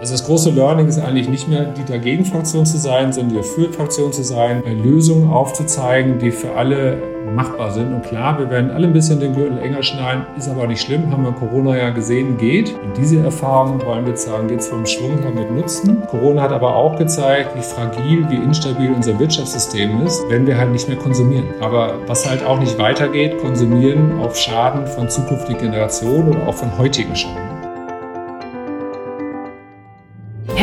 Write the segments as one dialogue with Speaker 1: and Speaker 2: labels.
Speaker 1: Also das große Learning ist eigentlich nicht mehr die Dagegen-Fraktion zu sein, sondern die Dafür-Fraktion zu sein, Lösungen aufzuzeigen, die für alle machbar sind. Und klar, wir werden alle ein bisschen den Gürtel enger schneiden, ist aber nicht schlimm, haben wir Corona ja gesehen, geht. Und diese Erfahrung wollen wir jetzt sagen, geht es vom Schwung her mit Nutzen. Corona hat aber auch gezeigt, wie fragil, wie instabil unser Wirtschaftssystem ist, wenn wir halt nicht mehr konsumieren. Aber was halt auch nicht weitergeht, konsumieren auf Schaden von zukünftigen Generationen oder auch von heutigen Schaden.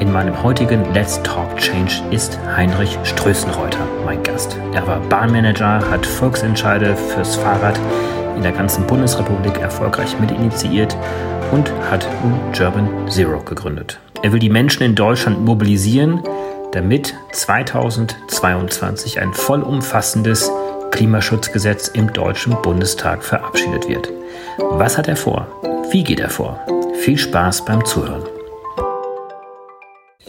Speaker 2: In meinem heutigen Let's Talk Change ist Heinrich Strößenreuter mein Gast. Er war Bahnmanager, hat Volksentscheide fürs Fahrrad in der ganzen Bundesrepublik erfolgreich mitinitiiert und hat German Zero gegründet. Er will die Menschen in Deutschland mobilisieren, damit 2022 ein vollumfassendes Klimaschutzgesetz im Deutschen Bundestag verabschiedet wird. Was hat er vor? Wie geht er vor? Viel Spaß beim Zuhören.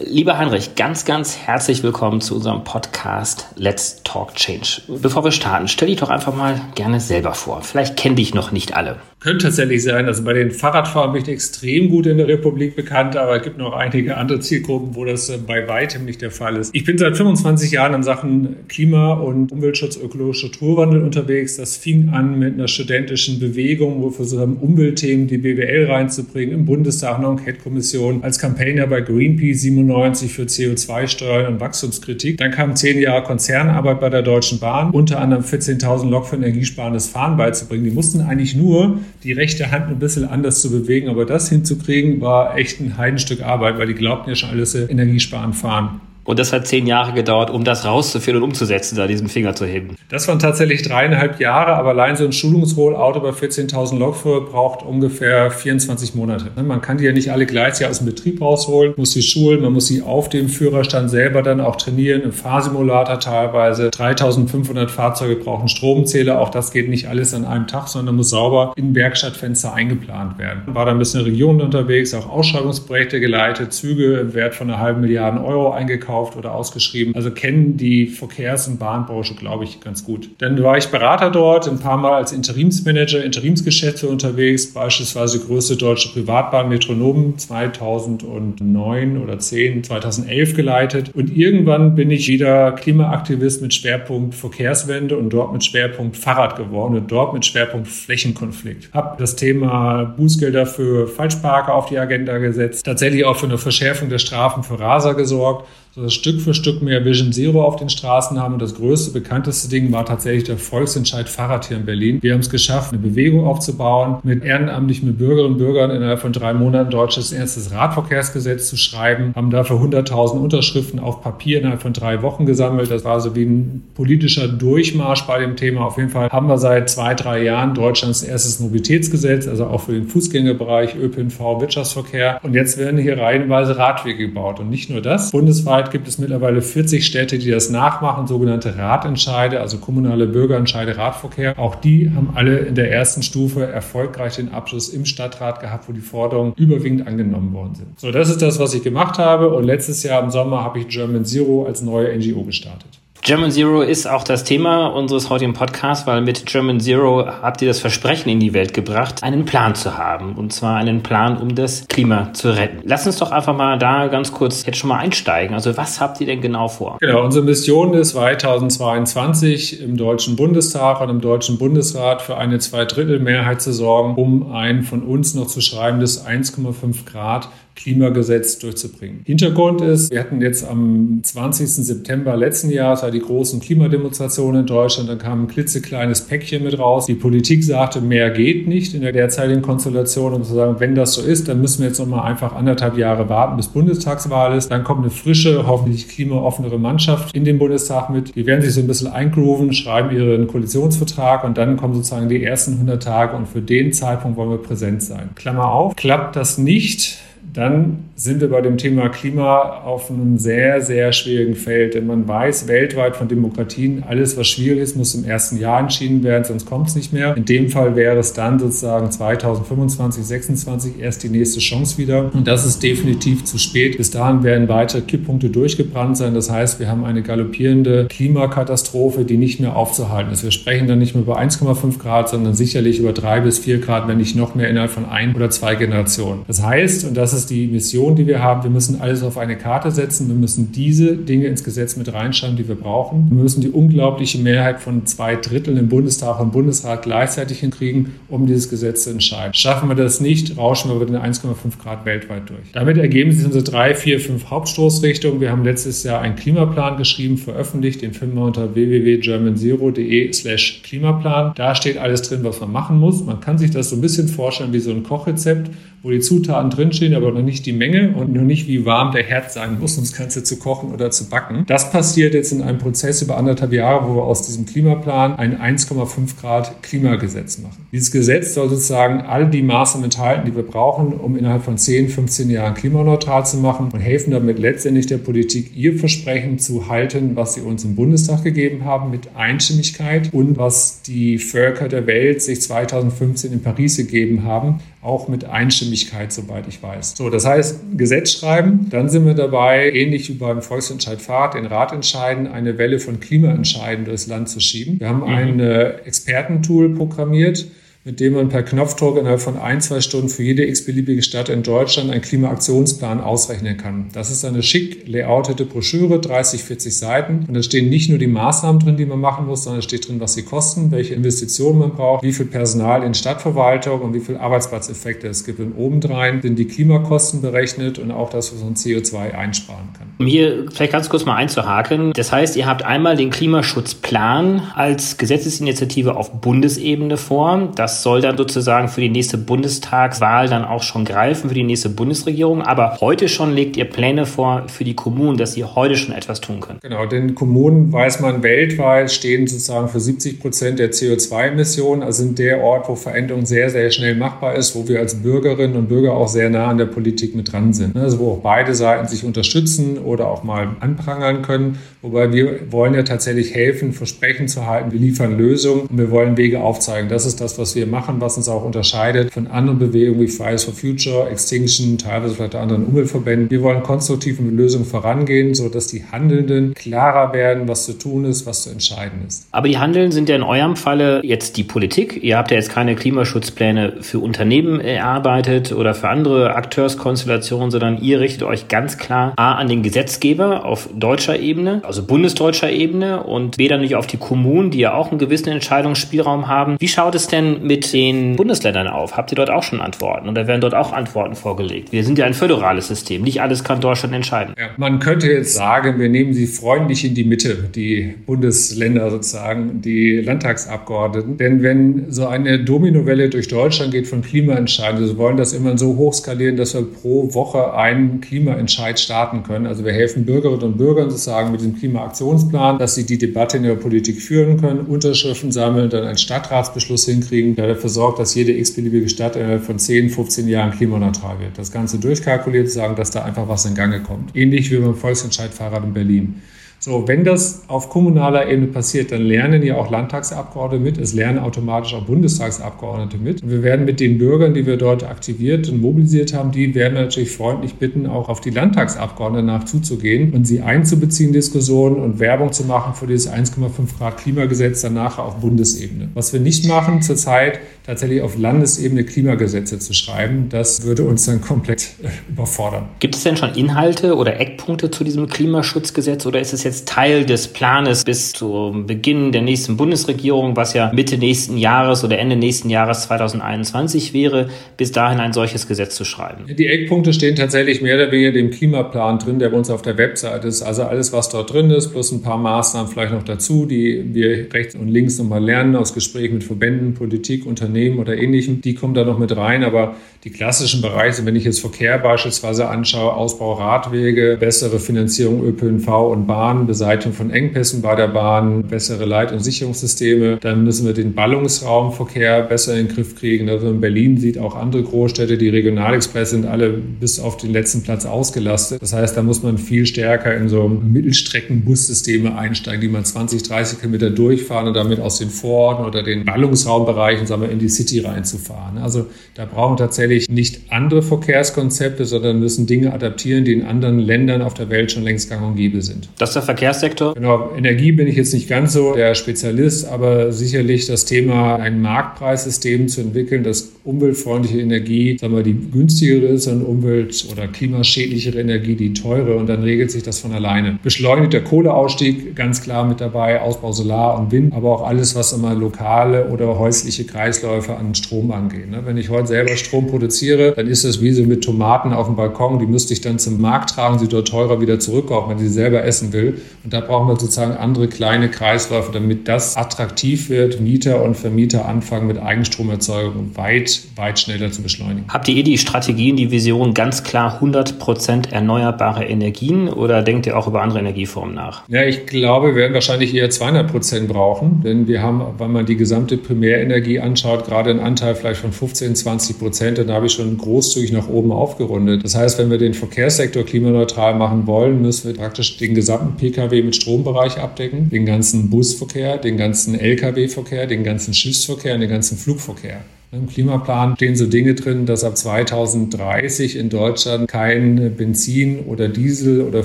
Speaker 2: Lieber Heinrich, ganz, ganz herzlich willkommen zu unserem Podcast Let's Talk Change. Bevor wir starten, stell dich doch einfach mal gerne selber vor. Vielleicht kennen dich noch nicht alle.
Speaker 1: Könnte tatsächlich sein. Also bei den Fahrradfahrern bin ich extrem gut in der Republik bekannt, aber es gibt noch einige andere Zielgruppen, wo das äh, bei weitem nicht der Fall ist. Ich bin seit 25 Jahren in Sachen Klima- und Umweltschutz, ökologischer Strukturwandel unterwegs. Das fing an mit einer studentischen Bewegung, wo wir versucht Umweltthemen, die BWL reinzubringen, im Bundestag eine Enquete-Kommission, als Campaigner bei Greenpeace 97 für CO2-Steuern und Wachstumskritik. Dann kamen zehn Jahre Konzernarbeit bei der Deutschen Bahn, unter anderem 14.000 Lok für energiesparendes Fahren beizubringen. Die mussten eigentlich nur die rechte Hand ein bisschen anders zu bewegen. Aber das hinzukriegen, war echt ein Heidenstück Arbeit, weil die glaubten ja schon alles energiesparend fahren.
Speaker 2: Und das hat zehn Jahre gedauert, um das rauszuführen und umzusetzen, da diesen Finger zu heben.
Speaker 1: Das waren tatsächlich dreieinhalb Jahre, aber allein so ein Schulungsrollauto bei 14.000 Lokführer braucht ungefähr 24 Monate. Ne, man kann die ja nicht alle gleichzeitig aus dem Betrieb rausholen, muss sie schulen, man muss sie auf dem Führerstand selber dann auch trainieren, im Fahrsimulator teilweise. 3.500 Fahrzeuge brauchen Stromzähler, auch das geht nicht alles an einem Tag, sondern muss sauber in Werkstattfenster eingeplant werden. War da ein bisschen in der Region unterwegs, auch Ausschreibungsprojekte geleitet, Züge im Wert von einer halben Milliarde Euro eingekauft gekauft oder ausgeschrieben. Also kennen die Verkehrs- und Bahnbranche, glaube ich, ganz gut. Dann war ich Berater dort, ein paar Mal als Interimsmanager, Interimsgeschäfte unterwegs, beispielsweise größte deutsche Privatbahn Metronom 2009 oder 10, 2011 geleitet. Und irgendwann bin ich wieder Klimaaktivist mit Schwerpunkt Verkehrswende und dort mit Schwerpunkt Fahrrad geworden und dort mit Schwerpunkt Flächenkonflikt. Habe das Thema Bußgelder für Falschparker auf die Agenda gesetzt, tatsächlich auch für eine Verschärfung der Strafen für Raser gesorgt so dass Stück für Stück mehr Vision Zero auf den Straßen haben. Und das größte, bekannteste Ding war tatsächlich der Volksentscheid Fahrrad hier in Berlin. Wir haben es geschafft, eine Bewegung aufzubauen, mit ehrenamtlichen Bürgerinnen und Bürgern innerhalb von drei Monaten Deutschlands erstes Radverkehrsgesetz zu schreiben, haben dafür 100.000 Unterschriften auf Papier innerhalb von drei Wochen gesammelt. Das war so wie ein politischer Durchmarsch bei dem Thema. Auf jeden Fall haben wir seit zwei, drei Jahren Deutschlands erstes Mobilitätsgesetz, also auch für den Fußgängerbereich, ÖPNV, Wirtschaftsverkehr. Und jetzt werden hier reihenweise Radwege gebaut. Und nicht nur das, bundesweit Bundesweit gibt es mittlerweile 40 Städte, die das nachmachen, sogenannte Ratentscheide, also kommunale Bürgerentscheide, Radverkehr. Auch die haben alle in der ersten Stufe erfolgreich den Abschluss im Stadtrat gehabt, wo die Forderungen überwiegend angenommen worden sind. So, das ist das, was ich gemacht habe. Und letztes Jahr im Sommer habe ich German Zero als neue NGO gestartet.
Speaker 2: German Zero ist auch das Thema unseres heutigen Podcasts, weil mit German Zero habt ihr das Versprechen in die Welt gebracht, einen Plan zu haben. Und zwar einen Plan, um das Klima zu retten. Lass uns doch einfach mal da ganz kurz jetzt schon mal einsteigen. Also was habt ihr denn genau vor?
Speaker 1: Genau, unsere Mission ist 2022 im Deutschen Bundestag und im Deutschen Bundesrat für eine Zweidrittelmehrheit zu sorgen, um ein von uns noch zu schreibendes 1,5 Grad Klimagesetz durchzubringen. Hintergrund ist, wir hatten jetzt am 20. September letzten Jahres die großen Klimademonstrationen in Deutschland. Da kam ein klitzekleines Päckchen mit raus. Die Politik sagte, mehr geht nicht in der derzeitigen Konstellation, um zu sagen, wenn das so ist, dann müssen wir jetzt noch mal einfach anderthalb Jahre warten, bis Bundestagswahl ist. Dann kommt eine frische, hoffentlich klimaoffenere Mannschaft in den Bundestag mit. Die werden sich so ein bisschen eingrooven, schreiben ihren Koalitionsvertrag und dann kommen sozusagen die ersten 100 Tage und für den Zeitpunkt wollen wir präsent sein. Klammer auf, klappt das nicht, dann sind wir bei dem Thema Klima auf einem sehr, sehr schwierigen Feld. Denn man weiß weltweit von Demokratien, alles, was schwierig ist, muss im ersten Jahr entschieden werden, sonst kommt es nicht mehr. In dem Fall wäre es dann sozusagen 2025, 2026 erst die nächste Chance wieder. Und das ist definitiv zu spät. Bis dahin werden weitere Kipppunkte durchgebrannt sein. Das heißt, wir haben eine galoppierende Klimakatastrophe, die nicht mehr aufzuhalten ist. Wir sprechen dann nicht mehr über 1,5 Grad, sondern sicherlich über drei bis vier Grad, wenn nicht noch mehr innerhalb von ein oder zwei Generationen. Das heißt, und das ist die Mission, die wir haben, wir müssen alles auf eine Karte setzen. Wir müssen diese Dinge ins Gesetz mit reinschreiben, die wir brauchen. Wir müssen die unglaubliche Mehrheit von zwei Dritteln im Bundestag und Bundesrat gleichzeitig hinkriegen, um dieses Gesetz zu entscheiden. Schaffen wir das nicht, rauschen wir über den 1,5 Grad weltweit durch. Damit ergeben sich unsere drei, vier, fünf Hauptstoßrichtungen. Wir haben letztes Jahr einen Klimaplan geschrieben, veröffentlicht. Den finden wir unter www.germanzero.de slash Klimaplan. Da steht alles drin, was man machen muss. Man kann sich das so ein bisschen vorstellen wie so ein Kochrezept wo die Zutaten drinstehen, aber noch nicht die Menge und noch nicht, wie warm der Herd sein muss, um das Ganze zu kochen oder zu backen. Das passiert jetzt in einem Prozess über anderthalb Jahre, wo wir aus diesem Klimaplan ein 1,5 Grad Klimagesetz machen. Dieses Gesetz soll sozusagen all die Maßnahmen enthalten, die wir brauchen, um innerhalb von 10, 15 Jahren klimaneutral zu machen und helfen damit letztendlich der Politik, ihr Versprechen zu halten, was sie uns im Bundestag gegeben haben, mit Einstimmigkeit und was die Völker der Welt sich 2015 in Paris gegeben haben, auch mit Einstimmigkeit, soweit ich weiß. So, das heißt, Gesetz schreiben, dann sind wir dabei, ähnlich wie beim Volksentscheid Fahrt, den Rat entscheiden, eine Welle von Klimaentscheiden durchs Land zu schieben. Wir haben mhm. ein äh, Expertentool programmiert, mit dem man per Knopfdruck innerhalb von ein, zwei Stunden für jede x-beliebige Stadt in Deutschland einen Klimaaktionsplan ausrechnen kann. Das ist eine schick layoutete Broschüre, 30, 40 Seiten. Und da stehen nicht nur die Maßnahmen drin, die man machen muss, sondern es steht drin, was sie kosten, welche Investitionen man braucht, wie viel Personal in Stadtverwaltung und wie viel Arbeitsplatzeffekte es gibt. Und obendrein sind die Klimakosten berechnet und auch das, was man CO2 einsparen kann.
Speaker 2: Um hier vielleicht ganz kurz mal einzuhaken. Das heißt, ihr habt einmal den Klimaschutzplan als Gesetzesinitiative auf Bundesebene vor. Das das soll dann sozusagen für die nächste Bundestagswahl dann auch schon greifen, für die nächste Bundesregierung. Aber heute schon legt ihr Pläne vor für die Kommunen, dass sie heute schon etwas tun können.
Speaker 1: Genau, denn Kommunen, weiß man, weltweit stehen sozusagen für 70 Prozent der CO2-Emissionen, also sind der Ort, wo Veränderung sehr, sehr schnell machbar ist, wo wir als Bürgerinnen und Bürger auch sehr nah an der Politik mit dran sind. Also wo auch beide Seiten sich unterstützen oder auch mal anprangern können. Wobei wir wollen ja tatsächlich helfen, Versprechen zu halten. Wir liefern Lösungen und wir wollen Wege aufzeigen. Das ist das, was wir machen, was uns auch unterscheidet von anderen Bewegungen wie Fridays for Future, Extinction, teilweise vielleicht anderen Umweltverbänden. Wir wollen konstruktiv mit Lösungen vorangehen, sodass die Handelnden klarer werden, was zu tun ist, was zu entscheiden ist.
Speaker 2: Aber die Handelnden sind ja in eurem Falle jetzt die Politik. Ihr habt ja jetzt keine Klimaschutzpläne für Unternehmen erarbeitet oder für andere Akteurskonstellationen, sondern ihr richtet euch ganz klar A an den Gesetzgeber auf deutscher Ebene, also bundesdeutscher Ebene und dann nicht auf die Kommunen, die ja auch einen gewissen Entscheidungsspielraum haben. Wie schaut es denn mit den Bundesländern auf? Habt ihr dort auch schon Antworten oder werden dort auch Antworten vorgelegt? Wir sind ja ein föderales System. Nicht alles kann Deutschland entscheiden.
Speaker 1: Ja, man könnte jetzt sagen, wir nehmen sie freundlich in die Mitte, die Bundesländer sozusagen, die Landtagsabgeordneten. Denn wenn so eine Dominowelle durch Deutschland geht von Klimaentscheiden, wir wollen das immer so hochskalieren, dass wir pro Woche einen Klimaentscheid starten können. Also wir helfen Bürgerinnen und Bürgern sozusagen mit dem Klimaaktionsplan, dass sie die Debatte in der Politik führen können, Unterschriften sammeln, dann einen Stadtratsbeschluss hinkriegen, der dafür sorgt, dass jede x-beliebige Stadt innerhalb von 10, 15 Jahren klimaneutral wird. Das Ganze durchkalkuliert, sagen, dass da einfach was in Gange kommt. Ähnlich wie beim Volksentscheid Fahrrad in Berlin. So, wenn das auf kommunaler Ebene passiert, dann lernen ja auch Landtagsabgeordnete mit, es lernen automatisch auch Bundestagsabgeordnete mit. Und wir werden mit den Bürgern, die wir dort aktiviert und mobilisiert haben, die werden wir natürlich freundlich bitten, auch auf die Landtagsabgeordneten nachzuzugehen und sie einzubeziehen in Diskussionen und Werbung zu machen für dieses 1,5 Grad Klimagesetz dann nachher auf Bundesebene. Was wir nicht machen zurzeit, tatsächlich auf Landesebene Klimagesetze zu schreiben, das würde uns dann komplett überfordern.
Speaker 2: Gibt es denn schon Inhalte oder Eckpunkte zu diesem Klimaschutzgesetz oder ist es jetzt jetzt Teil des Planes bis zum Beginn der nächsten Bundesregierung, was ja Mitte nächsten Jahres oder Ende nächsten Jahres 2021 wäre, bis dahin ein solches Gesetz zu schreiben?
Speaker 1: Die Eckpunkte stehen tatsächlich mehr oder weniger dem Klimaplan drin, der bei uns auf der Website ist. Also alles, was dort drin ist, plus ein paar Maßnahmen vielleicht noch dazu, die wir rechts und links nochmal lernen aus Gesprächen mit Verbänden, Politik, Unternehmen oder ähnlichem, die kommen da noch mit rein. Aber die klassischen Bereiche, wenn ich jetzt Verkehr beispielsweise anschaue, Ausbau Radwege, bessere Finanzierung ÖPNV und Bahn, Bahn, Beseitigung von Engpässen bei der Bahn, bessere Leit- und Sicherungssysteme. Dann müssen wir den Ballungsraumverkehr besser in den Griff kriegen. Also in Berlin sieht auch andere Großstädte, die Regionalexpress sind alle bis auf den letzten Platz ausgelastet. Das heißt, da muss man viel stärker in so Mittelstreckenbussysteme einsteigen, die man 20, 30 Kilometer durchfahren und damit aus den Vororten oder den Ballungsraumbereichen sagen wir, in die City reinzufahren. Also da brauchen tatsächlich nicht andere Verkehrskonzepte, sondern müssen Dinge adaptieren, die in anderen Ländern auf der Welt schon längst gang und gäbe sind.
Speaker 2: Das ist Verkehrssektor?
Speaker 1: Genau, Energie bin ich jetzt nicht ganz so der Spezialist, aber sicherlich das Thema, ein Marktpreissystem zu entwickeln, das umweltfreundliche Energie, sagen wir, die günstigere ist und umwelt- oder klimaschädlichere Energie, die teure und dann regelt sich das von alleine. Beschleunigter Kohleausstieg, ganz klar mit dabei, Ausbau Solar und Wind, aber auch alles, was immer lokale oder häusliche Kreisläufe an Strom angeht. Ne? Wenn ich heute selber Strom produziere, dann ist das wie so mit Tomaten auf dem Balkon, die müsste ich dann zum Markt tragen, sie dort teurer wieder zurückkaufen, wenn ich sie selber essen will. Und da brauchen wir sozusagen andere kleine Kreisläufe, damit das attraktiv wird, Mieter und Vermieter anfangen mit Eigenstromerzeugung weit, weit schneller zu beschleunigen.
Speaker 2: Habt ihr die Strategien, die Vision ganz klar 100 Prozent erneuerbare Energien oder denkt ihr auch über andere Energieformen nach?
Speaker 1: Ja, ich glaube, wir werden wahrscheinlich eher 200 Prozent brauchen, denn wir haben, wenn man die gesamte Primärenergie anschaut, gerade einen Anteil vielleicht von 15, 20 Prozent, dann habe ich schon großzügig nach oben aufgerundet. Das heißt, wenn wir den Verkehrssektor klimaneutral machen wollen, müssen wir praktisch den gesamten Pkw mit Strombereich abdecken, den ganzen Busverkehr, den ganzen Lkw-Verkehr, den ganzen Schiffsverkehr und den ganzen Flugverkehr. Im Klimaplan stehen so Dinge drin, dass ab 2030 in Deutschland kein Benzin oder Diesel oder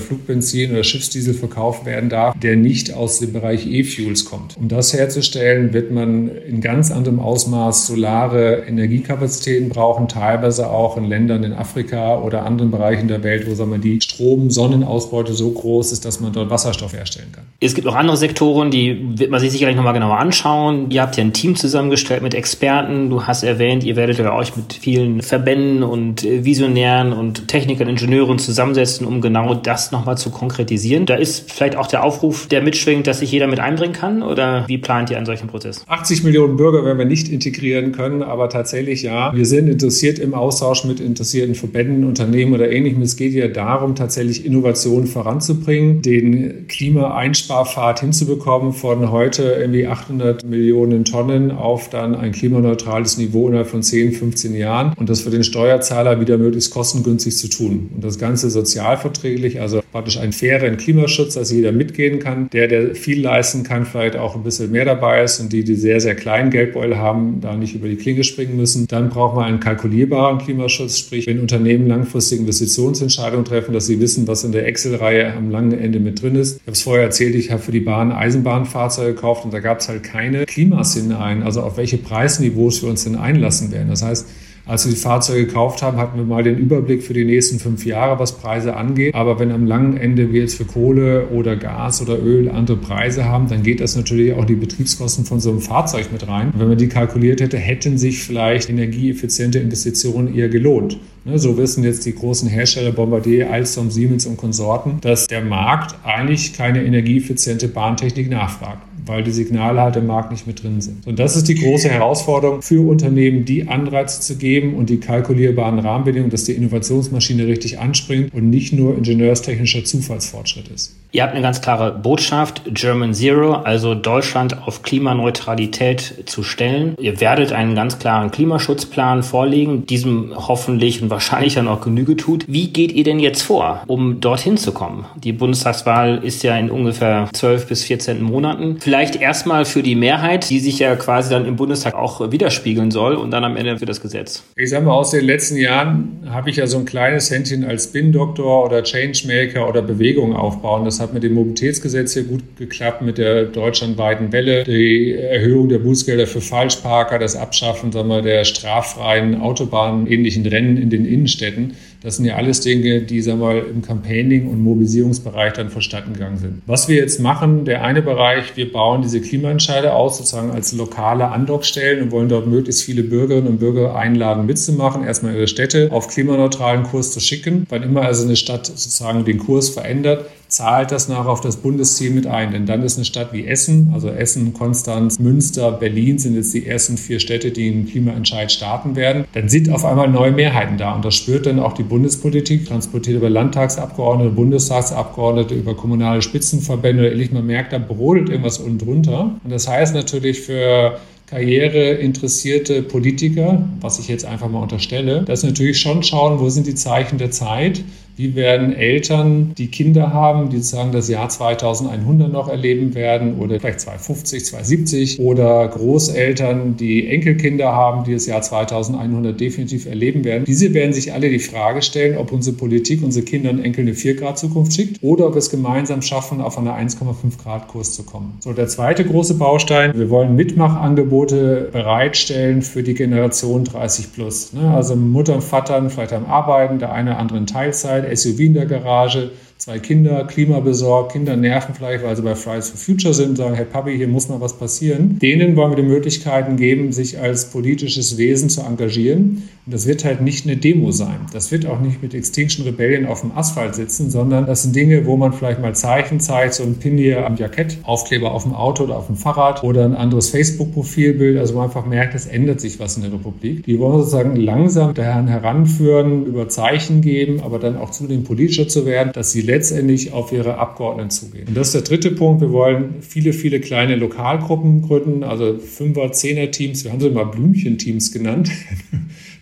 Speaker 1: Flugbenzin oder Schiffsdiesel verkauft werden darf, der nicht aus dem Bereich E-Fuels kommt. Um das herzustellen, wird man in ganz anderem Ausmaß solare Energiekapazitäten brauchen, teilweise auch in Ländern in Afrika oder anderen Bereichen der Welt, wo sagen wir, die Strom-Sonnenausbeute so groß ist, dass man dort Wasserstoff herstellen kann.
Speaker 2: Es gibt auch andere Sektoren, die wird man sich sicherlich nochmal genauer anschauen. Ihr habt ja ein Team zusammengestellt mit Experten. Du hast hast erwähnt, ihr werdet euch mit vielen Verbänden und äh, Visionären und Technikern, Ingenieuren zusammensetzen, um genau das nochmal zu konkretisieren. Da ist vielleicht auch der Aufruf, der mitschwingt, dass sich jeder mit einbringen kann oder wie plant ihr einen solchen Prozess?
Speaker 1: 80 Millionen Bürger werden wir nicht integrieren können, aber tatsächlich ja. Wir sind interessiert im Austausch mit interessierten Verbänden, Unternehmen oder ähnlichem. Es geht ja darum, tatsächlich Innovationen voranzubringen, den Klimaeinsparpfad hinzubekommen von heute irgendwie 800 Millionen Tonnen auf dann ein klimaneutrales Niveau Niveau innerhalb von 10, 15 Jahren und das für den Steuerzahler wieder möglichst kostengünstig zu tun. Und das Ganze sozialverträglich, also praktisch einen fairen Klimaschutz, dass jeder mitgehen kann. Der, der viel leisten kann, vielleicht auch ein bisschen mehr dabei ist und die, die sehr, sehr kleinen Geldbeutel haben, da nicht über die Klinge springen müssen. Dann braucht man einen kalkulierbaren Klimaschutz, sprich, wenn Unternehmen langfristige Investitionsentscheidungen treffen, dass sie wissen, was in der Excel-Reihe am langen Ende mit drin ist. Ich habe es vorher erzählt, ich habe für die Bahn Eisenbahnfahrzeuge gekauft und da gab es halt keine Klimasinne ein, also auf welche Preisniveaus wir uns denn einlassen werden. Das heißt, als wir die Fahrzeuge gekauft haben, hatten wir mal den Überblick für die nächsten fünf Jahre, was Preise angeht. Aber wenn am langen Ende wir jetzt für Kohle oder Gas oder Öl andere Preise haben, dann geht das natürlich auch die Betriebskosten von so einem Fahrzeug mit rein. Wenn man die kalkuliert hätte, hätten sich vielleicht energieeffiziente Investitionen eher gelohnt. Ne, so wissen jetzt die großen Hersteller Bombardier, Alstom, Siemens und Konsorten, dass der Markt eigentlich keine energieeffiziente Bahntechnik nachfragt weil die Signale halt im Markt nicht mit drin sind. Und das ist die große Herausforderung für Unternehmen, die Anreize zu geben und die kalkulierbaren Rahmenbedingungen, dass die Innovationsmaschine richtig anspringt und nicht nur ingenieurstechnischer Zufallsfortschritt ist.
Speaker 2: Ihr habt eine ganz klare Botschaft, German Zero, also Deutschland auf Klimaneutralität zu stellen. Ihr werdet einen ganz klaren Klimaschutzplan vorlegen, diesem hoffentlich und wahrscheinlich dann auch Genüge tut. Wie geht ihr denn jetzt vor, um dorthin zu kommen? Die Bundestagswahl ist ja in ungefähr 12 bis 14 Monaten. Vielleicht erstmal für die Mehrheit, die sich ja quasi dann im Bundestag auch widerspiegeln soll und dann am Ende für das Gesetz.
Speaker 1: Ich sage mal, aus den letzten Jahren habe ich ja so ein kleines Händchen als Spin-Doktor oder Changemaker oder Bewegung aufbauen. Das hat mit dem Mobilitätsgesetz hier gut geklappt, mit der deutschlandweiten Welle, die Erhöhung der Bußgelder für Falschparker, das Abschaffen sagen wir, der straffreien Autobahnähnlichen Rennen in den Innenstädten. Das sind ja alles Dinge, die sagen wir, im Campaigning- und Mobilisierungsbereich dann verstanden gegangen sind. Was wir jetzt machen, der eine Bereich, wir bauen diese Klimaentscheide aus, sozusagen als lokale Andockstellen und wollen dort möglichst viele Bürgerinnen und Bürger einladen, mitzumachen, erstmal ihre Städte auf klimaneutralen Kurs zu schicken. Wann immer also eine Stadt sozusagen den Kurs verändert, zahlt das nach auf das Bundesziel mit ein. Denn dann ist eine Stadt wie Essen, also Essen, Konstanz, Münster, Berlin sind jetzt die ersten vier Städte, die einen Klimaentscheid starten werden. Dann sind auf einmal neue Mehrheiten da. Und das spürt dann auch die Bundespolitik, transportiert über Landtagsabgeordnete, Bundestagsabgeordnete, über kommunale Spitzenverbände. Ehrlich, man merkt, da brodelt irgendwas unten drunter. Und das heißt natürlich für karriereinteressierte Politiker, was ich jetzt einfach mal unterstelle, dass natürlich schon schauen, wo sind die Zeichen der Zeit, wie werden Eltern, die Kinder haben, die sozusagen das Jahr 2100 noch erleben werden oder vielleicht 250, 270 oder Großeltern, die Enkelkinder haben, die das Jahr 2100 definitiv erleben werden. Diese werden sich alle die Frage stellen, ob unsere Politik unsere Kinder und Enkel eine 4 Grad Zukunft schickt oder ob wir es gemeinsam schaffen, auf eine 1,5 Grad Kurs zu kommen. So, der zweite große Baustein, wir wollen Mitmachangebote bereitstellen für die Generation 30 plus. Ne? Also Mutter und Vater vielleicht am Arbeiten, der eine oder andere in Teilzeit, SUV in der Garage, zwei Kinder, klimabesorgt, Kinder nerven vielleicht, weil sie bei Fridays for Future sind und sagen, hey Papi, hier muss mal was passieren. Denen wollen wir die Möglichkeiten geben, sich als politisches Wesen zu engagieren. Und das wird halt nicht eine Demo sein. Das wird auch nicht mit Extinction Rebellion auf dem Asphalt sitzen, sondern das sind Dinge, wo man vielleicht mal Zeichen zeigt, so ein Pin hier am Jackett, Aufkleber auf dem Auto oder auf dem Fahrrad oder ein anderes Facebook-Profilbild. Also man einfach merkt, es ändert sich was in der Republik. Die wollen sozusagen langsam daran heranführen, über Zeichen geben, aber dann auch zunehmend politischer zu werden, dass sie letztendlich auf ihre Abgeordneten zugehen. Und das ist der dritte Punkt. Wir wollen viele, viele kleine Lokalgruppen gründen, also Fünfer-, Zehner-Teams. Wir haben sie mal Blümchenteams genannt.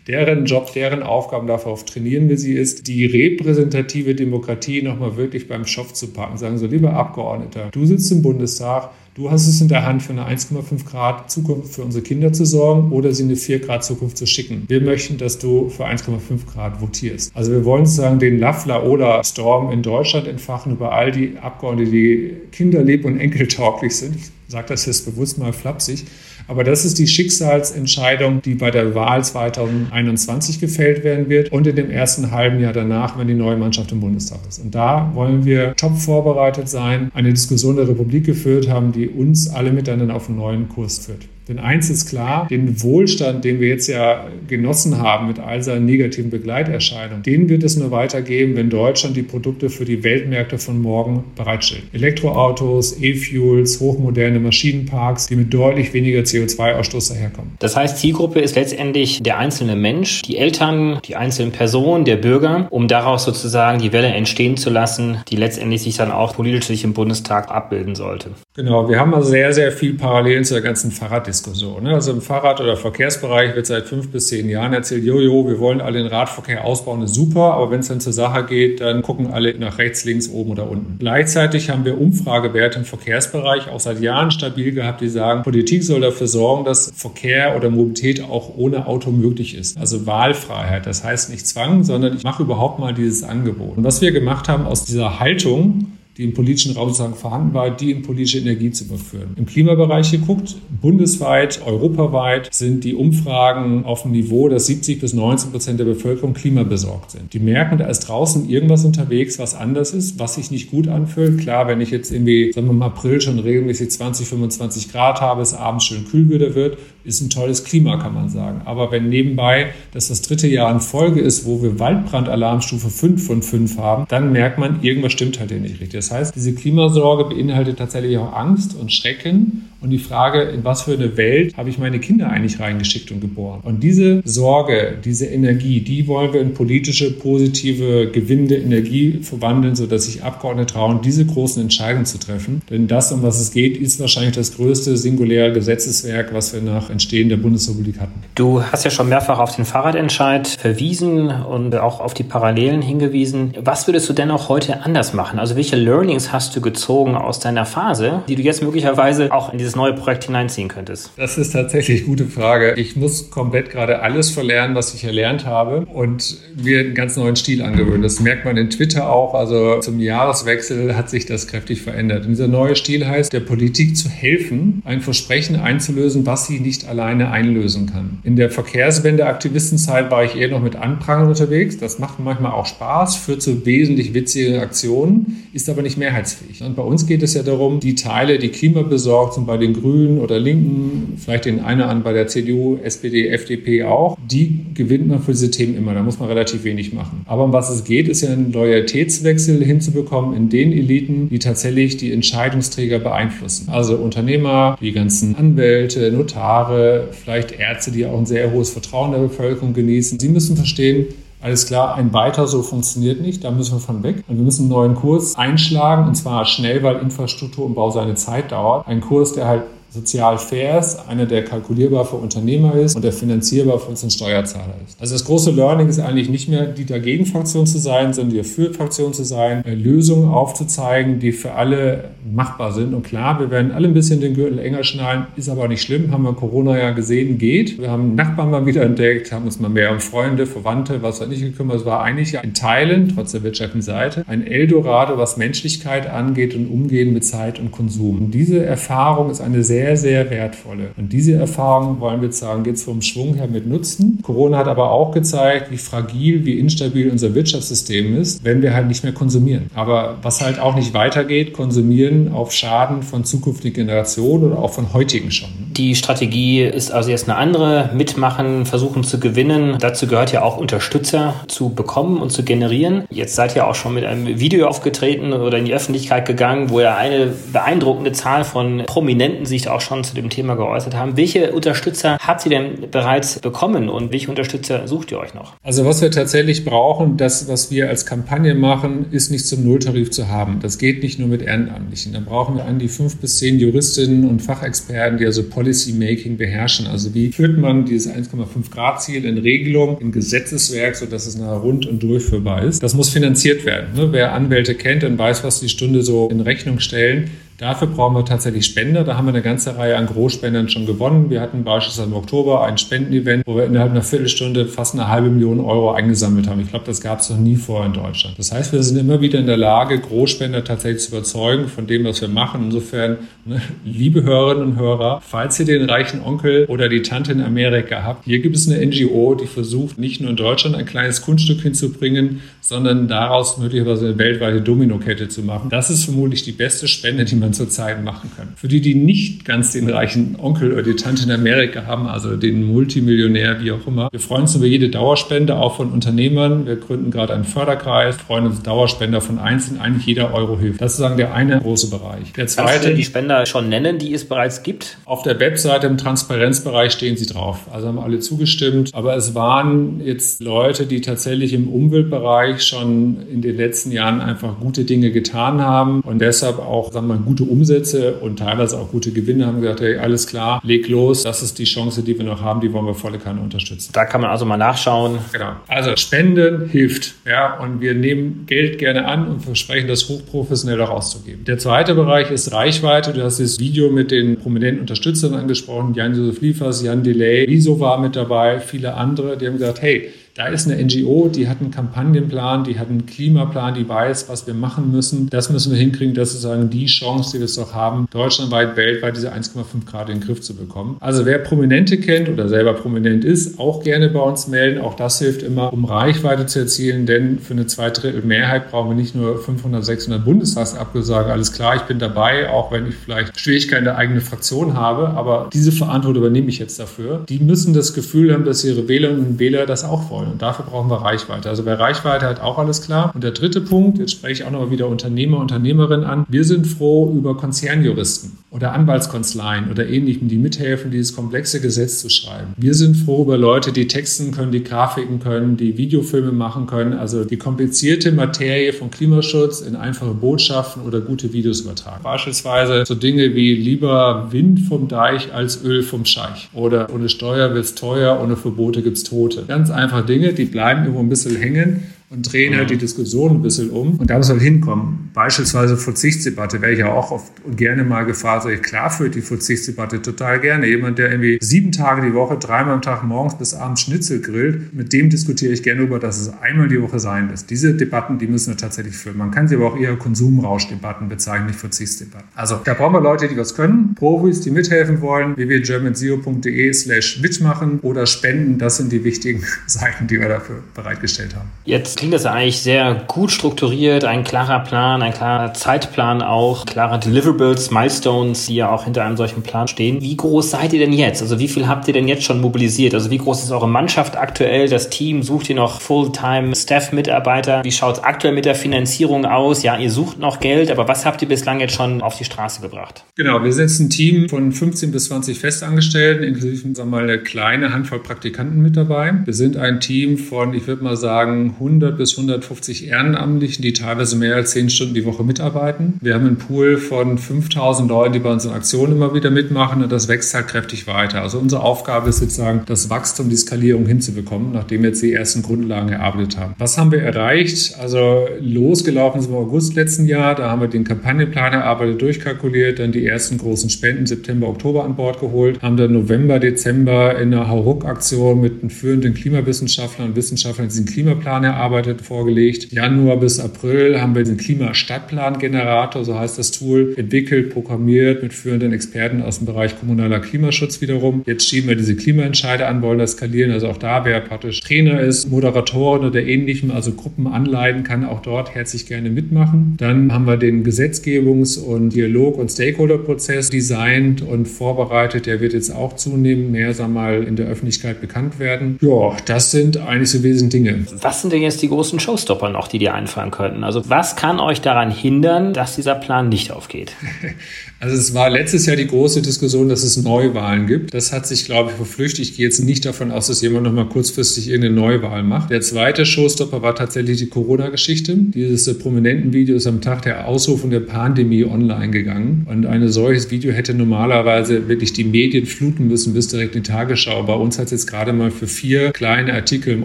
Speaker 1: Deren Job, deren Aufgaben, darauf trainieren wir sie, ist, die repräsentative Demokratie nochmal wirklich beim Schopf zu packen. Sagen so, lieber Abgeordneter, du sitzt im Bundestag, Du hast es in der Hand, für eine 1,5 Grad Zukunft für unsere Kinder zu sorgen oder sie eine 4 Grad Zukunft zu schicken. Wir möchten, dass du für 1,5 Grad votierst. Also wir wollen sozusagen den Lafla-Oder-Storm in Deutschland entfachen über all die Abgeordnete, die kinderlieb und enkeltauglich sind. Sage das jetzt bewusst mal flapsig. Aber das ist die Schicksalsentscheidung, die bei der Wahl 2021 gefällt werden wird und in dem ersten halben Jahr danach, wenn die neue Mannschaft im Bundestag ist. Und da wollen wir top vorbereitet sein, eine Diskussion der Republik geführt haben, die uns alle miteinander auf einen neuen Kurs führt. Denn eins ist klar, den Wohlstand, den wir jetzt ja genossen haben mit all seinen negativen Begleiterscheinungen, den wird es nur weitergeben, wenn Deutschland die Produkte für die Weltmärkte von morgen bereitstellt. Elektroautos, E-Fuels, hochmoderne Maschinenparks, die mit deutlich weniger CO2-Ausstoß daherkommen.
Speaker 2: Das heißt, Zielgruppe ist letztendlich der einzelne Mensch, die Eltern, die einzelnen Personen, der Bürger, um daraus sozusagen die Welle entstehen zu lassen, die letztendlich sich dann auch politisch im Bundestag abbilden sollte.
Speaker 1: Genau, wir haben also sehr, sehr viel Parallelen zur ganzen Fahrraddiskussion. Ne? Also im Fahrrad- oder Verkehrsbereich wird seit fünf bis zehn Jahren erzählt, jojo, wir wollen alle den Radverkehr ausbauen, ist super, aber wenn es dann zur Sache geht, dann gucken alle nach rechts, links, oben oder unten. Gleichzeitig haben wir Umfragewerte im Verkehrsbereich auch seit Jahren stabil gehabt, die sagen, Politik soll dafür sorgen, dass Verkehr oder Mobilität auch ohne Auto möglich ist. Also Wahlfreiheit. Das heißt nicht Zwang, sondern ich mache überhaupt mal dieses Angebot. Und was wir gemacht haben aus dieser Haltung, die im politischen Raum sozusagen vorhanden war, die in politische Energie zu überführen. Im Klimabereich geguckt, bundesweit, europaweit sind die Umfragen auf dem Niveau, dass 70 bis 19 Prozent der Bevölkerung klimabesorgt sind. Die merken, da ist draußen irgendwas unterwegs, was anders ist, was sich nicht gut anfühlt. Klar, wenn ich jetzt irgendwie, sagen wir mal, April schon regelmäßig 20, 25 Grad habe, es abends schön kühl wieder wird, ist ein tolles Klima, kann man sagen. Aber wenn nebenbei das das dritte Jahr in Folge ist, wo wir Waldbrandalarmstufe 5 von 5 haben, dann merkt man, irgendwas stimmt halt hier nicht richtig. Das heißt, diese Klimasorge beinhaltet tatsächlich auch Angst und Schrecken und die Frage, in was für eine Welt habe ich meine Kinder eigentlich reingeschickt und geboren. Und diese Sorge, diese Energie, die wollen wir in politische, positive, gewinnende Energie verwandeln, sodass sich Abgeordnete trauen, diese großen Entscheidungen zu treffen. Denn das, um was es geht, ist wahrscheinlich das größte singuläre Gesetzeswerk, was wir nach Entstehen der Bundesrepublik hatten.
Speaker 2: Du hast ja schon mehrfach auf den Fahrradentscheid verwiesen und auch auf die Parallelen hingewiesen. Was würdest du denn auch heute anders machen? Also welche Learnings hast du gezogen aus deiner Phase, die du jetzt möglicherweise auch in dieses neue Projekt hineinziehen könntest?
Speaker 1: Das ist tatsächlich eine gute Frage. Ich muss komplett gerade alles verlernen, was ich erlernt habe und mir einen ganz neuen Stil angewöhnen. Das merkt man in Twitter auch. Also zum Jahreswechsel hat sich das kräftig verändert. Und dieser neue Stil heißt, der Politik zu helfen, ein Versprechen einzulösen, was sie nicht alleine einlösen kann. In der Verkehrswende-Aktivistenzeit war ich eher noch mit Anprangern unterwegs. Das macht manchmal auch Spaß, führt zu wesentlich witzigen Aktionen, ist aber nicht mehrheitsfähig. Und bei uns geht es ja darum, die Teile, die Klima besorgt sind bei den Grünen oder Linken, vielleicht den einen an bei der CDU, SPD, FDP auch, die gewinnt man für diese Themen immer. Da muss man relativ wenig machen. Aber um was es geht, ist ja ein Loyalitätswechsel hinzubekommen in den Eliten, die tatsächlich die Entscheidungsträger beeinflussen. Also Unternehmer, die ganzen Anwälte, Notare, vielleicht Ärzte, die auch ein sehr hohes Vertrauen der Bevölkerung genießen. Sie müssen verstehen, alles klar, ein Weiter so funktioniert nicht, da müssen wir von weg. Und wir müssen einen neuen Kurs einschlagen und zwar schnell, weil Infrastruktur und Bau seine Zeit dauert. Ein Kurs, der halt sozial fair ist, einer, der kalkulierbar für Unternehmer ist und der finanzierbar für unseren Steuerzahler ist. Also das große Learning ist eigentlich nicht mehr die Dagegen-Fraktion zu sein, sondern die Dafür-Fraktion zu sein, äh, Lösungen aufzuzeigen, die für alle machbar sind. Und klar, wir werden alle ein bisschen den Gürtel enger schnallen, ist aber nicht schlimm, haben wir Corona ja gesehen, geht. Wir haben Nachbarn mal wieder entdeckt, haben uns mal mehr um Freunde, Verwandte, was wir nicht gekümmert. Es war eigentlich in Teilen, trotz der wirtschaftlichen Seite, ein Eldorado, was Menschlichkeit angeht und Umgehen mit Zeit und Konsum. Und diese Erfahrung ist eine sehr sehr, sehr wertvolle. Und diese Erfahrung wollen wir sagen, jetzt vom Schwung her mit nutzen. Corona hat aber auch gezeigt, wie fragil, wie instabil unser Wirtschaftssystem ist, wenn wir halt nicht mehr konsumieren. Aber was halt auch nicht weitergeht, konsumieren auf Schaden von zukünftigen Generationen oder auch von heutigen schon.
Speaker 2: Die Strategie ist also jetzt eine andere, mitmachen, versuchen zu gewinnen. Dazu gehört ja auch Unterstützer zu bekommen und zu generieren. Jetzt seid ihr auch schon mit einem Video aufgetreten oder in die Öffentlichkeit gegangen, wo ja eine beeindruckende Zahl von Prominenten sich auch schon zu dem Thema geäußert haben. Welche Unterstützer habt ihr denn bereits bekommen und welche Unterstützer sucht ihr euch noch?
Speaker 1: Also was wir tatsächlich brauchen, das, was wir als Kampagne machen, ist nicht zum Nulltarif zu haben. Das geht nicht nur mit Ehrenamtlichen. Da brauchen wir an die fünf bis zehn Juristinnen und Fachexperten, die also Policy-Making beherrschen. Also wie führt man dieses 1,5 Grad Ziel in Regelung, in Gesetzeswerk, sodass es nachher rund und durchführbar ist. Das muss finanziert werden. Ne? Wer Anwälte kennt und weiß, was die Stunde so in Rechnung stellen, Dafür brauchen wir tatsächlich Spender. Da haben wir eine ganze Reihe an Großspendern schon gewonnen. Wir hatten beispielsweise im Oktober ein Spendenevent, wo wir innerhalb einer Viertelstunde fast eine halbe Million Euro eingesammelt haben. Ich glaube, das gab es noch nie vorher in Deutschland. Das heißt, wir sind immer wieder in der Lage, Großspender tatsächlich zu überzeugen von dem, was wir machen. Insofern, ne, liebe Hörerinnen und Hörer, falls ihr den reichen Onkel oder die Tante in Amerika habt, hier gibt es eine NGO, die versucht, nicht nur in Deutschland ein kleines Kunststück hinzubringen, sondern daraus möglicherweise eine weltweite Dominokette zu machen. Das ist vermutlich die beste Spende, die man zurzeit machen kann. Für die, die nicht ganz den reichen Onkel oder die Tante in Amerika haben, also den Multimillionär, wie auch immer, wir freuen uns über jede Dauerspende, auch von Unternehmern. Wir gründen gerade einen Förderkreis, freuen uns Dauerspender von Einzelnen. Eigentlich jeder Euro hilft. Das ist sozusagen der eine große Bereich.
Speaker 2: Der zweite. Kannst du die Spender schon nennen, die es bereits gibt?
Speaker 1: Auf der Webseite im Transparenzbereich stehen sie drauf. Also haben alle zugestimmt. Aber es waren jetzt Leute, die tatsächlich im Umweltbereich schon in den letzten Jahren einfach gute Dinge getan haben und deshalb auch, sagen wir mal, gute Umsätze und teilweise auch gute Gewinne haben gesagt, hey, alles klar, leg los, das ist die Chance, die wir noch haben, die wollen wir volle Kanne unterstützen.
Speaker 2: Da kann man also mal nachschauen.
Speaker 1: Genau. Also Spenden hilft, ja, und wir nehmen Geld gerne an und versprechen, das hochprofessionell auch auszugeben. Der zweite Bereich ist Reichweite. Du hast das Video mit den prominenten Unterstützern angesprochen, Jan-Josef Liefers, Jan Delay, Wieso war mit dabei, viele andere, die haben gesagt, hey, da ist eine NGO, die hat einen Kampagnenplan, die hat einen Klimaplan, die weiß, was wir machen müssen. Das müssen wir hinkriegen. Das ist sozusagen die Chance, die wir es doch haben, deutschlandweit, weltweit diese 1,5 Grad in den Griff zu bekommen. Also wer Prominente kennt oder selber prominent ist, auch gerne bei uns melden. Auch das hilft immer, um Reichweite zu erzielen, denn für eine Zweidrittelmehrheit brauchen wir nicht nur 500, 600 Bundestagsabgeordnete. Alles klar, ich bin dabei, auch wenn ich vielleicht Schwierigkeiten der eigenen Fraktion habe, aber diese Verantwortung übernehme ich jetzt dafür. Die müssen das Gefühl haben, dass ihre Wählerinnen und Wähler das auch wollen wollen. Und dafür brauchen wir Reichweite. Also bei Reichweite hat auch alles klar. Und der dritte Punkt, jetzt spreche ich auch nochmal wieder Unternehmer, Unternehmerinnen an. Wir sind froh über Konzernjuristen oder Anwaltskanzleien oder ähnlichem, die mithelfen, dieses komplexe Gesetz zu schreiben. Wir sind froh über Leute, die texten können, die Grafiken können, die Videofilme machen können, also die komplizierte Materie von Klimaschutz in einfache Botschaften oder gute Videos übertragen. Beispielsweise so Dinge wie lieber Wind vom Deich als Öl vom Scheich oder ohne Steuer wird es teuer, ohne Verbote gibt es Tote. Ganz einfach Dinge, die bleiben irgendwo ein bisschen hängen und drehen halt die Diskussion ein bisschen um. Und da muss halt hinkommen. Beispielsweise Verzichtsdebatte wäre ich ja auch oft und gerne mal gefragt. Also klar führt die Verzichtsdebatte total gerne. Jemand, der irgendwie sieben Tage die Woche, dreimal am Tag morgens bis abends Schnitzel grillt, mit dem diskutiere ich gerne über, dass es einmal die Woche sein lässt. Diese Debatten, die müssen wir tatsächlich führen. Man kann sie aber auch eher Konsumrauschdebatten bezeichnen, nicht Verzichtsdebatten. Also da brauchen wir Leute, die was können, Profis, die mithelfen wollen, www.germanzero.de slash mitmachen oder spenden. Das sind die wichtigen Seiten, die wir dafür bereitgestellt haben.
Speaker 2: Jetzt klingt das eigentlich sehr gut strukturiert, ein klarer Plan, ein klarer Zeitplan auch, klare Deliverables, Milestones, die ja auch hinter einem solchen Plan stehen. Wie groß seid ihr denn jetzt? Also wie viel habt ihr denn jetzt schon mobilisiert? Also wie groß ist eure Mannschaft aktuell? Das Team? Sucht ihr noch Fulltime Staff-Mitarbeiter? Wie schaut es aktuell mit der Finanzierung aus? Ja, ihr sucht noch Geld, aber was habt ihr bislang jetzt schon auf die Straße gebracht?
Speaker 1: Genau, wir sind ein Team von 15 bis 20 Festangestellten, inklusive sagen wir mal, eine kleine Handvoll Praktikanten mit dabei. Wir sind ein Team von, ich würde mal sagen, 100 bis 150 Ehrenamtlichen, die teilweise mehr als 10 Stunden die Woche mitarbeiten. Wir haben einen Pool von 5000 Leuten, die bei unseren Aktionen immer wieder mitmachen und das wächst halt kräftig weiter. Also unsere Aufgabe ist sozusagen, das Wachstum, die Skalierung hinzubekommen, nachdem wir jetzt die ersten Grundlagen erarbeitet haben. Was haben wir erreicht? Also losgelaufen wir im August letzten Jahr, da haben wir den Kampagnenplan erarbeitet, durchkalkuliert, dann die ersten großen Spenden September, Oktober an Bord geholt, haben dann November, Dezember in einer Hauruck-Aktion mit den führenden Klimawissenschaftlern und Wissenschaftlern diesen Klimaplan erarbeitet, vorgelegt. Januar bis April haben wir den Klimastadtplan-Generator, so heißt das Tool, entwickelt, programmiert mit führenden Experten aus dem Bereich kommunaler Klimaschutz wiederum. Jetzt schieben wir diese Klimaentscheide an, wollen das skalieren. Also auch da, wer praktisch Trainer ist, Moderatoren oder ähnlichem, also Gruppen anleiten, kann auch dort herzlich gerne mitmachen. Dann haben wir den Gesetzgebungs- und Dialog- und Stakeholder-Prozess designt und vorbereitet. Der wird jetzt auch zunehmend mehr, sagen wir mal, in der Öffentlichkeit bekannt werden. Ja, das sind eigentlich so wesentliche Dinge.
Speaker 2: Was sind denn jetzt die großen Showstopper noch, die dir einfallen könnten? Also was kann euch daran hindern, dass dieser Plan nicht aufgeht?
Speaker 1: Also es war letztes Jahr die große Diskussion, dass es Neuwahlen gibt. Das hat sich, glaube ich, verflüchtigt. Ich gehe jetzt nicht davon aus, dass jemand noch mal kurzfristig irgendeine Neuwahl macht. Der zweite Showstopper war tatsächlich die Corona-Geschichte. Dieses äh, prominenten Video ist am Tag der Ausrufung der Pandemie online gegangen. Und ein solches Video hätte normalerweise wirklich die Medien fluten müssen bis direkt in die Tagesschau. Bei uns hat es jetzt gerade mal für vier kleine Artikel im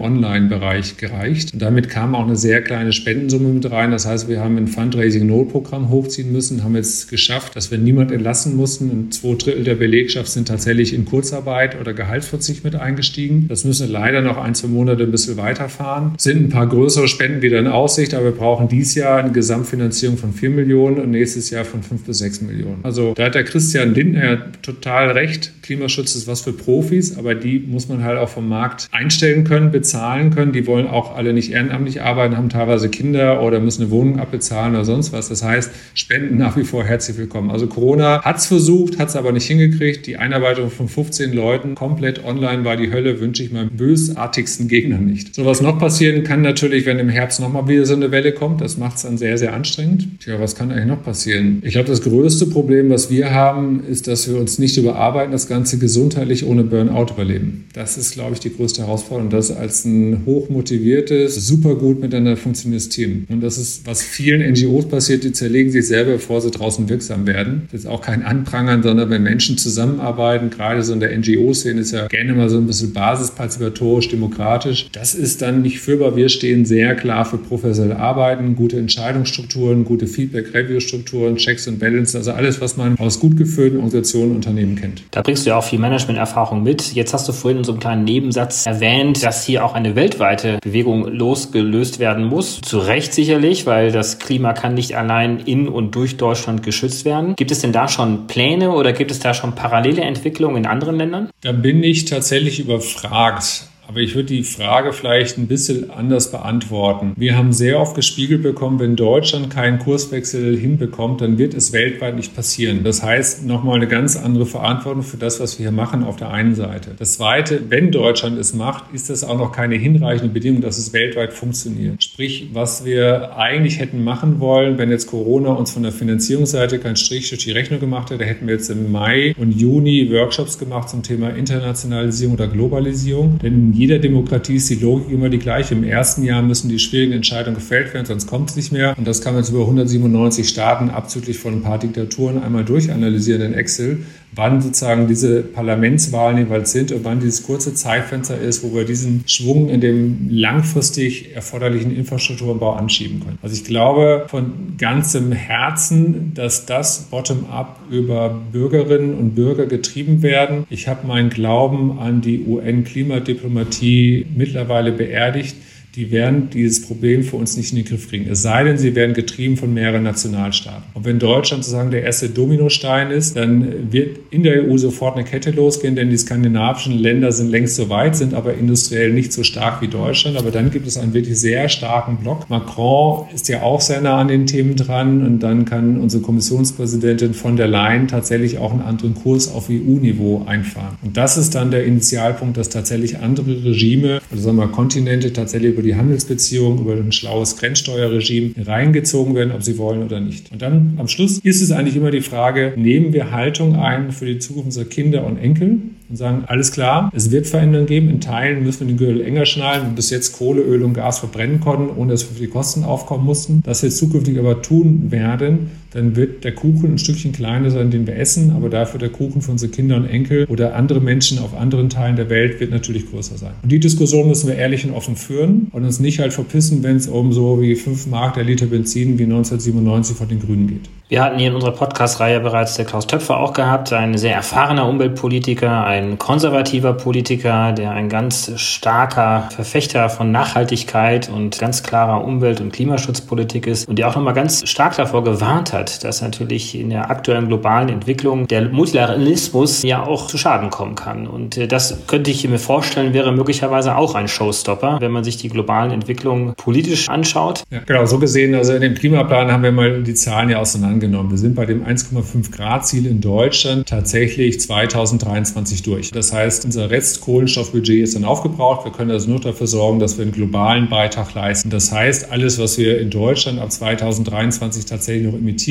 Speaker 1: Online-Bereich gereicht. Und damit kam auch eine sehr kleine Spendensumme mit rein. Das heißt, wir haben ein Fundraising-Notprogramm hochziehen müssen, haben jetzt geschafft, dass wir niemand entlassen mussten. Und zwei Drittel der Belegschaft sind tatsächlich in Kurzarbeit oder Gehaltsverzicht mit eingestiegen. Das müssen leider noch ein, zwei Monate ein bisschen weiterfahren. Es sind ein paar größere Spenden wieder in Aussicht, aber wir brauchen dieses Jahr eine Gesamtfinanzierung von 4 Millionen und nächstes Jahr von 5 bis 6 Millionen. Also da hat der Christian Lindner total recht. Klimaschutz ist was für Profis, aber die muss man halt auch vom Markt einstellen können, bezahlen können. Die wollen auch alle nicht ehrenamtlich arbeiten, haben teilweise Kinder oder müssen eine Wohnung abbezahlen oder sonst was. Das heißt, Spenden nach wie vor herzlich willkommen. Also Corona hat es versucht, hat es aber nicht hingekriegt. Die Einarbeitung von 15 Leuten komplett online war die Hölle, wünsche ich meinem bösartigsten Gegner nicht. So was noch passieren kann natürlich, wenn im Herbst nochmal wieder so eine Welle kommt. Das macht es dann sehr, sehr anstrengend. Tja, was kann eigentlich noch passieren? Ich glaube, das größte Problem, was wir haben, ist, dass wir uns nicht überarbeiten, das Ganze gesundheitlich ohne Burnout überleben. Das ist, glaube ich, die größte Herausforderung. Das als ein hochmotiviertes, super gut miteinander funktionierendes Team. Und das ist, was vielen NGOs passiert, die zerlegen sich selber, bevor sie draußen wirksam werden. Das ist auch kein Anprangern, sondern wenn Menschen zusammenarbeiten, gerade so in der NGO-Szene ist ja gerne mal so ein bisschen basispartizipatorisch, demokratisch. Das ist dann nicht führbar. Wir stehen sehr klar für professionelle Arbeiten, gute Entscheidungsstrukturen, gute Feedback-Review-Strukturen, Checks und Balances, also alles, was man aus gut geführten Organisationen und Unternehmen kennt.
Speaker 2: Da bringst du ja auch viel Management-Erfahrung mit. Jetzt hast du vorhin in so einem kleinen Nebensatz erwähnt, dass hier auch eine weltweite Bewegung losgelöst werden muss. Zu Recht sicherlich, weil das Klima kann nicht allein in und durch Deutschland geschützt werden. Gibt es denn da schon Pläne oder gibt es da schon parallele Entwicklungen in anderen Ländern?
Speaker 1: Da bin ich tatsächlich überfragt. Aber ich würde die Frage vielleicht ein bisschen anders beantworten. Wir haben sehr oft gespiegelt bekommen, wenn Deutschland keinen Kurswechsel hinbekommt, dann wird es weltweit nicht passieren. Das heißt, nochmal eine ganz andere Verantwortung für das, was wir hier machen auf der einen Seite. Das Zweite, wenn Deutschland es macht, ist das auch noch keine hinreichende Bedingung, dass es weltweit funktioniert. Sprich, was wir eigentlich hätten machen wollen, wenn jetzt Corona uns von der Finanzierungsseite keinen Strich durch die Rechnung gemacht hätte, hätten wir jetzt im Mai und Juni Workshops gemacht zum Thema Internationalisierung oder Globalisierung. Denn jeder Demokratie ist die Logik immer die gleiche. Im ersten Jahr müssen die schwierigen Entscheidungen gefällt werden, sonst kommt es nicht mehr. Und das kann man jetzt über 197 Staaten abzüglich von ein paar Diktaturen einmal durchanalysieren in Excel. Wann sozusagen diese Parlamentswahlen jeweils sind und wann dieses kurze Zeitfenster ist, wo wir diesen Schwung in dem langfristig erforderlichen Infrastrukturbau anschieben können. Also ich glaube von ganzem Herzen, dass das bottom-up über Bürgerinnen und Bürger getrieben werden. Ich habe meinen Glauben an die UN-Klimadiplomatie mittlerweile beerdigt die werden dieses Problem für uns nicht in den Griff kriegen. Es sei denn, sie werden getrieben von mehreren Nationalstaaten. Und wenn Deutschland sozusagen der erste Dominostein ist, dann wird in der EU sofort eine Kette losgehen, denn die skandinavischen Länder sind längst so weit, sind aber industriell nicht so stark wie Deutschland. Aber dann gibt es einen wirklich sehr starken Block. Macron ist ja auch sehr nah an den Themen dran und dann kann unsere Kommissionspräsidentin von der Leyen tatsächlich auch einen anderen Kurs auf EU-Niveau einfahren. Und das ist dann der Initialpunkt, dass tatsächlich andere Regime, also sagen wir Kontinente tatsächlich über die Handelsbeziehungen, über ein schlaues Grenzsteuerregime reingezogen werden, ob sie wollen oder nicht. Und dann am Schluss ist es eigentlich immer die Frage, nehmen wir Haltung ein für die Zukunft unserer Kinder und Enkel und sagen, alles klar, es wird Veränderungen geben. In Teilen müssen wir den Gürtel enger schnallen bis jetzt Kohle, Öl und Gas verbrennen konnten, ohne dass wir für die Kosten aufkommen mussten. Das wir zukünftig aber tun werden, dann wird der Kuchen ein Stückchen kleiner sein, den wir essen, aber dafür der Kuchen für unsere Kinder und Enkel oder andere Menschen auf anderen Teilen der Welt wird natürlich größer sein. Und die Diskussion müssen wir ehrlich und offen führen und uns nicht halt verpissen, wenn es um so wie 5 Mark der Liter Benzin wie 1997 von den Grünen geht.
Speaker 2: Wir hatten hier in unserer Podcast-Reihe bereits der Klaus Töpfer auch gehabt, ein sehr erfahrener Umweltpolitiker, ein konservativer Politiker, der ein ganz starker Verfechter von Nachhaltigkeit und ganz klarer Umwelt- und Klimaschutzpolitik ist und der auch nochmal ganz stark davor gewarnt hat, dass natürlich in der aktuellen globalen Entwicklung der Multilateralismus ja auch zu Schaden kommen kann. Und äh, das könnte ich mir vorstellen, wäre möglicherweise auch ein Showstopper, wenn man sich die globalen Entwicklungen politisch anschaut.
Speaker 1: Ja, genau, so gesehen, also in dem Klimaplan haben wir mal die Zahlen ja auseinander angenommen. Wir sind bei dem 1,5 Grad Ziel in Deutschland tatsächlich 2023 durch. Das heißt, unser Restkohlenstoffbudget ist dann aufgebraucht. Wir können also nur dafür sorgen, dass wir einen globalen Beitrag leisten. Das heißt, alles, was wir in Deutschland ab 2023 tatsächlich noch emittieren,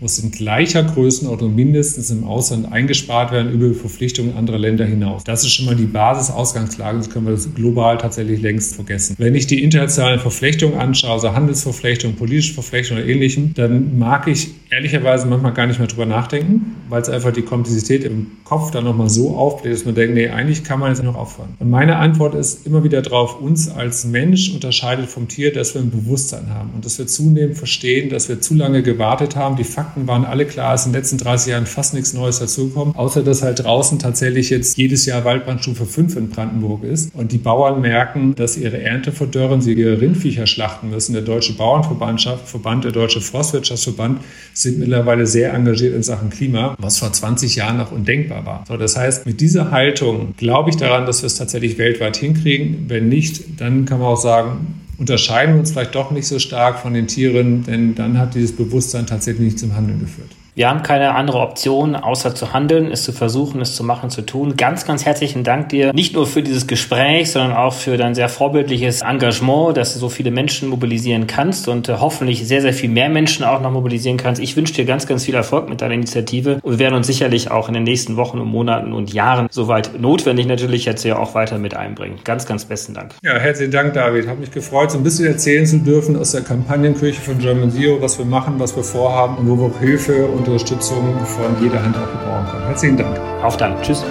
Speaker 1: muss in gleicher Größenordnung mindestens im Ausland eingespart werden über Verpflichtungen anderer Länder hinaus. Das ist schon mal die Basisausgangslage. Das können wir global tatsächlich längst vergessen. Wenn ich die internationalen Verflechtungen anschaue, also Handelsverflechtungen, politische Verflechtungen oder ähnlichem, dann mag ich ehrlicherweise manchmal gar nicht mehr drüber nachdenken, weil es einfach die Komplexität im Kopf dann nochmal so aufbläht, dass man denkt, nee, eigentlich kann man jetzt noch aufhören. Und meine Antwort ist immer wieder drauf, uns als Mensch unterscheidet vom Tier, dass wir ein Bewusstsein haben und dass wir zunehmend verstehen, dass wir zu lange gewartet haben. Die Fakten waren alle klar, es ist in den letzten 30 Jahren fast nichts Neues dazugekommen, außer dass halt draußen tatsächlich jetzt jedes Jahr Waldbrandstufe 5 in Brandenburg ist und die Bauern merken, dass ihre Ernte verdörren, sie ihre Rindviecher schlachten müssen. Der Deutsche Bauernverbandschaft, Verband, der Deutsche Forstwirtschaftsverband sind mittlerweile sehr engagiert in Sachen Klima, was vor 20 Jahren noch undenkbar war. So, das heißt, mit dieser Haltung glaube ich daran, dass wir es tatsächlich weltweit hinkriegen. Wenn nicht, dann kann man auch sagen, unterscheiden wir uns vielleicht doch nicht so stark von den Tieren, denn dann hat dieses Bewusstsein tatsächlich nicht zum Handeln geführt.
Speaker 2: Wir haben keine andere Option, außer zu handeln, es zu versuchen, es zu machen, zu tun. Ganz, ganz herzlichen Dank dir, nicht nur für dieses Gespräch, sondern auch für dein sehr vorbildliches Engagement, dass du so viele Menschen mobilisieren kannst und äh, hoffentlich sehr, sehr viel mehr Menschen auch noch mobilisieren kannst. Ich wünsche dir ganz, ganz viel Erfolg mit deiner Initiative und wir werden uns sicherlich auch in den nächsten Wochen und Monaten und Jahren, soweit notwendig natürlich, jetzt hier auch weiter mit einbringen. Ganz, ganz besten Dank.
Speaker 1: Ja, herzlichen Dank, David. Hat mich gefreut, so ein bisschen erzählen zu dürfen aus der Kampagnenkirche von German Zero, was wir machen, was wir vorhaben und wo wir Hilfe und Unterstützung von jeder Hand auch gebrauchen können. Herzlichen Dank.
Speaker 2: Auf dann. Tschüss.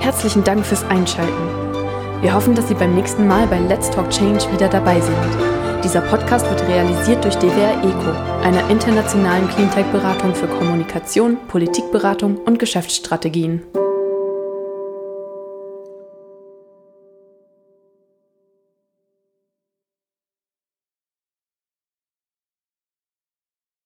Speaker 3: Herzlichen Dank fürs Einschalten. Wir hoffen, dass Sie beim nächsten Mal bei Let's Talk Change wieder dabei sind. Dieser Podcast wird realisiert durch DWR ECO, einer internationalen Cleantech-Beratung für Kommunikation, Politikberatung und Geschäftsstrategien.